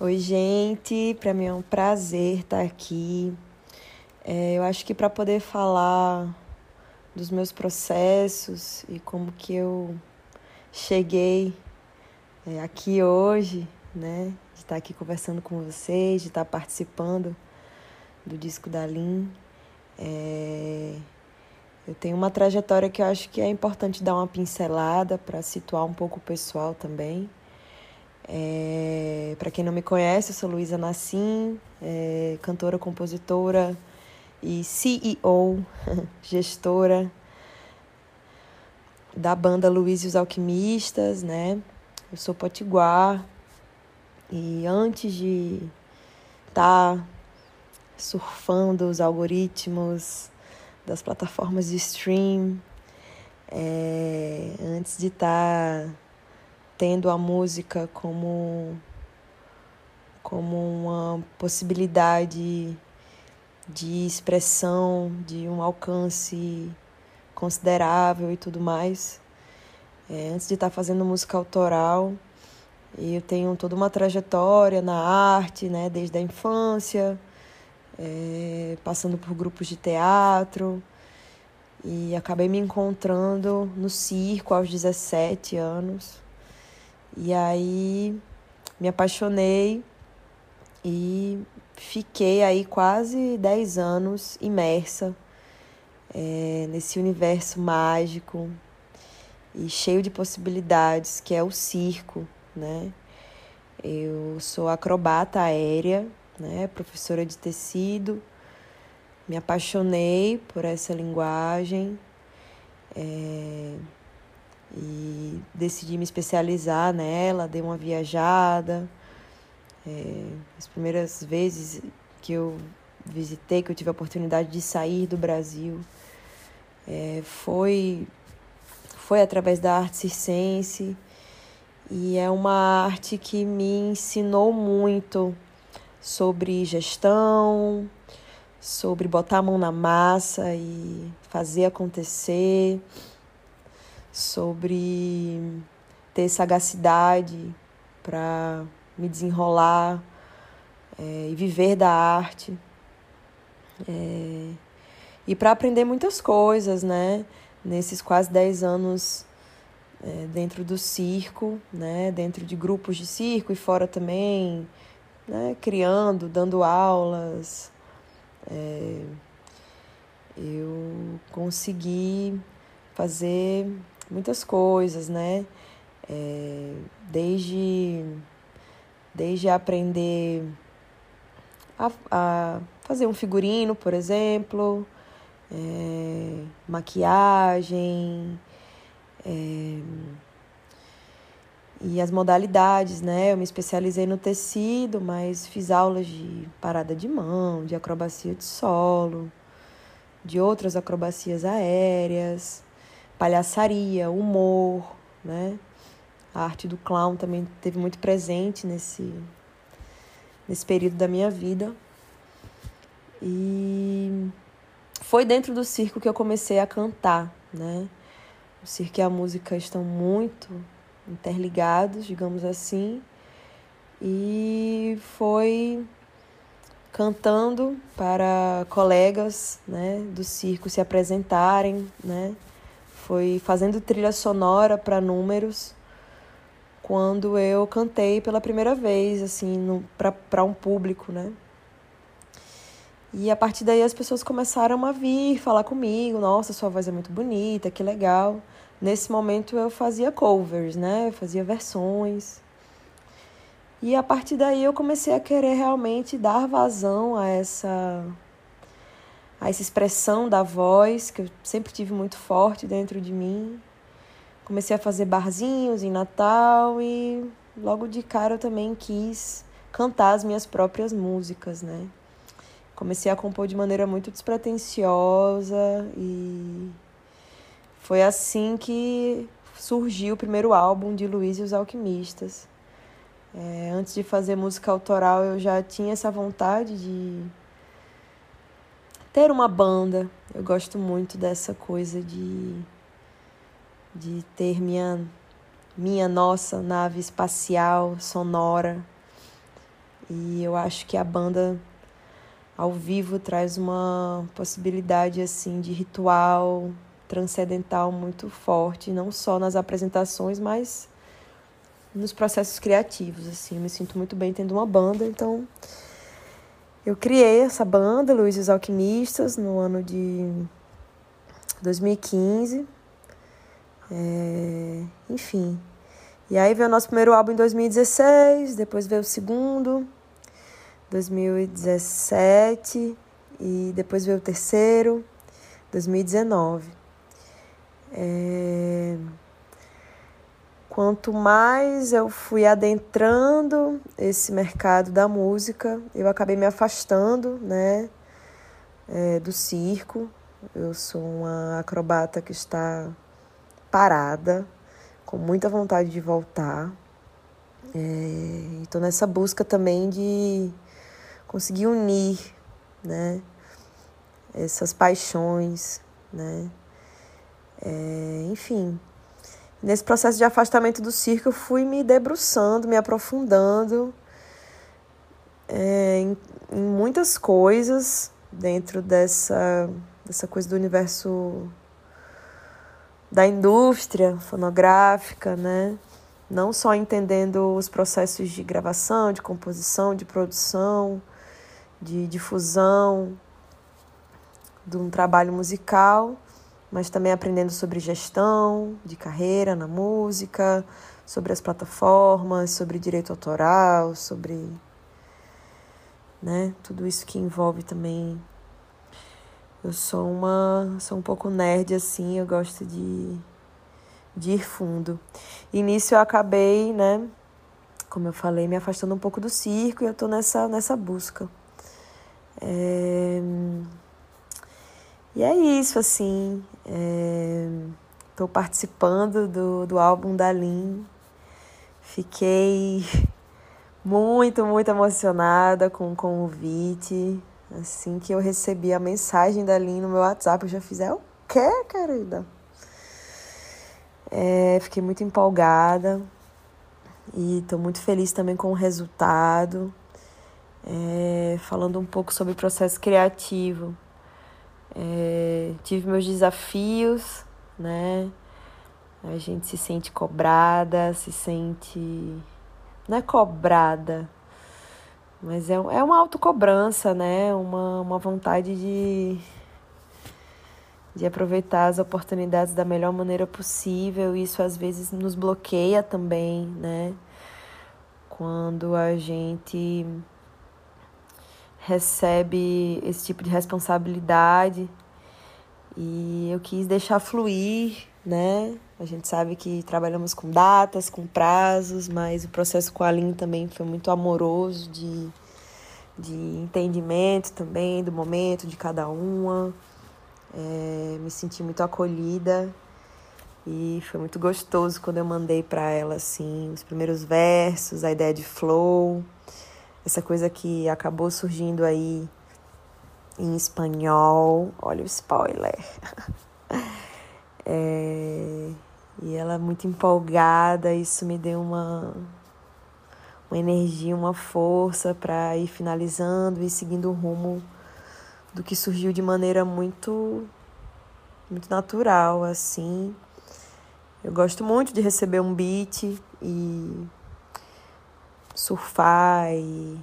Oi, gente. Para mim é um prazer estar aqui. É, eu acho que para poder falar dos meus processos e como que eu cheguei é, aqui hoje, né? De estar aqui conversando com vocês, de estar participando do disco da Lin. É, eu tenho uma trajetória que eu acho que é importante dar uma pincelada para situar um pouco o pessoal também. É, Para quem não me conhece, eu sou Luísa Nassim, é, cantora, compositora e CEO, gestora da banda Luiz e os Alquimistas, né? Eu sou potiguar e antes de estar tá surfando os algoritmos das plataformas de stream, é, antes de estar tá tendo a música como como uma possibilidade de expressão, de um alcance considerável e tudo mais. É, antes de estar fazendo música autoral, eu tenho toda uma trajetória na arte, né, desde a infância, é, passando por grupos de teatro, e acabei me encontrando no circo aos 17 anos. E aí me apaixonei e fiquei aí quase 10 anos imersa é, nesse universo mágico e cheio de possibilidades que é o circo, né? Eu sou acrobata aérea, né? Professora de tecido. Me apaixonei por essa linguagem. É, e decidi me especializar nela, dei uma viajada. É, as primeiras vezes que eu visitei, que eu tive a oportunidade de sair do Brasil, é, foi, foi através da arte circense. E é uma arte que me ensinou muito sobre gestão, sobre botar a mão na massa e fazer acontecer sobre ter sagacidade para me desenrolar é, e viver da arte. É, e para aprender muitas coisas, né? Nesses quase 10 anos é, dentro do circo, né? Dentro de grupos de circo e fora também, né? Criando, dando aulas. É, eu consegui fazer muitas coisas, né? É, desde, desde aprender a, a, fazer um figurino, por exemplo, é, maquiagem é, e as modalidades, né? Eu me especializei no tecido, mas fiz aulas de parada de mão, de acrobacia de solo, de outras acrobacias aéreas palhaçaria, humor, né? A arte do clown também teve muito presente nesse, nesse período da minha vida. E foi dentro do circo que eu comecei a cantar, né? O circo e a música estão muito interligados, digamos assim. E foi cantando para colegas, né, do circo se apresentarem, né? Foi fazendo trilha sonora para números quando eu cantei pela primeira vez, assim, para um público, né? E a partir daí as pessoas começaram a vir falar comigo, nossa, sua voz é muito bonita, que legal. Nesse momento eu fazia covers, né? Eu fazia versões. E a partir daí eu comecei a querer realmente dar vazão a essa a essa expressão da voz que eu sempre tive muito forte dentro de mim. Comecei a fazer barzinhos em Natal e logo de cara eu também quis cantar as minhas próprias músicas, né? Comecei a compor de maneira muito despretensiosa e foi assim que surgiu o primeiro álbum de Luiz e os Alquimistas. É, antes de fazer música autoral, eu já tinha essa vontade de ter uma banda. Eu gosto muito dessa coisa de de ter minha minha nossa nave espacial sonora E eu acho que a banda ao vivo traz uma possibilidade assim de ritual transcendental muito forte, não só nas apresentações, mas nos processos criativos, assim. Eu me sinto muito bem tendo uma banda, então eu criei essa banda, Luiz Alquimistas, no ano de 2015. É, enfim. E aí veio o nosso primeiro álbum em 2016, depois veio o segundo, 2017, e depois veio o terceiro, 2019. É... Quanto mais eu fui adentrando esse mercado da música, eu acabei me afastando, né, é, do circo. Eu sou uma acrobata que está parada, com muita vontade de voltar. É, estou nessa busca também de conseguir unir, né, essas paixões, né, é, enfim, nesse processo de afastamento do circo, eu fui me debruçando, me aprofundando é, em, em, muitas coisas dentro dessa, dessa coisa do universo da indústria fonográfica, né? Não só entendendo os processos de gravação, de composição, de produção, de difusão de um trabalho musical, mas também aprendendo sobre gestão de carreira na música, sobre as plataformas, sobre direito autoral, sobre né, tudo isso que envolve também. Eu sou uma, sou um pouco nerd assim, eu gosto de de ir fundo. E nisso eu acabei, né, como eu falei, me afastando um pouco do circo e eu tô nessa nessa busca. É... E é isso, assim. Estou é... participando do, do álbum da Lin. Fiquei muito, muito emocionada com o convite. Assim que eu recebi a mensagem da Lin no meu WhatsApp, eu já fiz, é o quê, querida? É, fiquei muito empolgada e estou muito feliz também com o resultado. É, falando um pouco sobre o processo criativo. É, tive meus desafios, né? A gente se sente cobrada, se sente. Não é cobrada, mas é, é uma autocobrança, né? Uma, uma vontade de, de aproveitar as oportunidades da melhor maneira possível. Isso às vezes nos bloqueia também, né? Quando a gente recebe esse tipo de responsabilidade e eu quis deixar fluir, né? A gente sabe que trabalhamos com datas, com prazos, mas o processo com a Aline também foi muito amoroso de, de entendimento também do momento de cada uma. É, me senti muito acolhida e foi muito gostoso quando eu mandei para ela assim os primeiros versos, a ideia de flow essa coisa que acabou surgindo aí em espanhol. Olha o spoiler. É, e ela muito empolgada, isso me deu uma, uma energia, uma força para ir finalizando e seguindo o rumo do que surgiu de maneira muito muito natural assim. Eu gosto muito de receber um beat e surfar e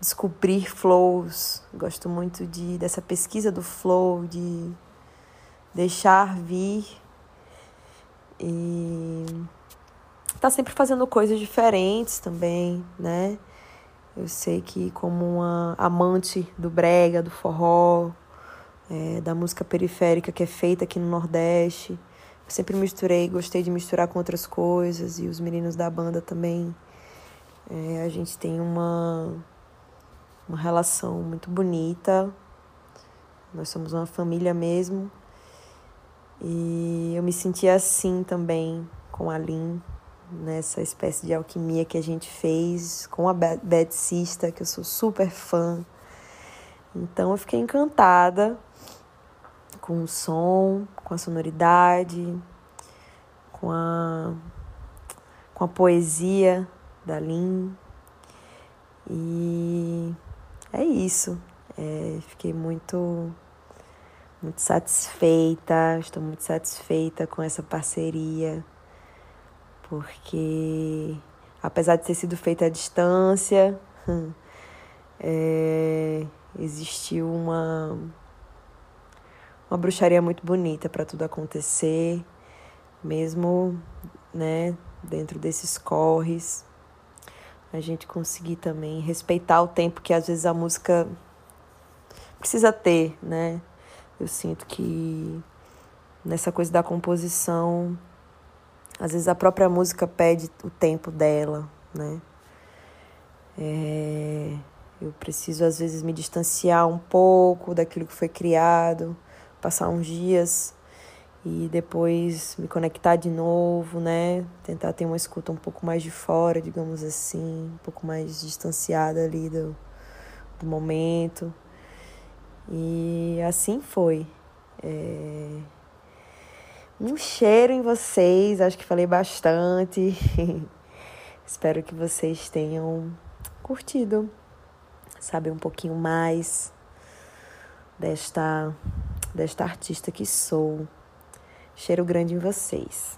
descobrir flows. Gosto muito de dessa pesquisa do flow, de deixar vir e tá sempre fazendo coisas diferentes também, né? Eu sei que como uma amante do brega, do forró, é, da música periférica que é feita aqui no Nordeste, eu sempre misturei, gostei de misturar com outras coisas e os meninos da banda também é, a gente tem uma, uma relação muito bonita. Nós somos uma família mesmo. E eu me senti assim também com a Lin, nessa espécie de alquimia que a gente fez com a Betsista, que eu sou super fã. Então eu fiquei encantada com o som, com a sonoridade, com a, com a poesia da Lin. E é isso. É, fiquei muito, muito satisfeita, estou muito satisfeita com essa parceria, porque apesar de ter sido feita à distância, é, existiu uma, uma bruxaria muito bonita para tudo acontecer, mesmo né, dentro desses corres. A gente conseguir também respeitar o tempo que às vezes a música precisa ter, né? Eu sinto que nessa coisa da composição, às vezes a própria música pede o tempo dela, né? É, eu preciso às vezes me distanciar um pouco daquilo que foi criado, passar uns dias e depois me conectar de novo, né? Tentar ter uma escuta um pouco mais de fora, digamos assim, um pouco mais distanciada ali do, do momento. E assim foi. É... Um cheiro em vocês, acho que falei bastante. Espero que vocês tenham curtido, saber um pouquinho mais desta, desta artista que sou. Cheiro grande em vocês.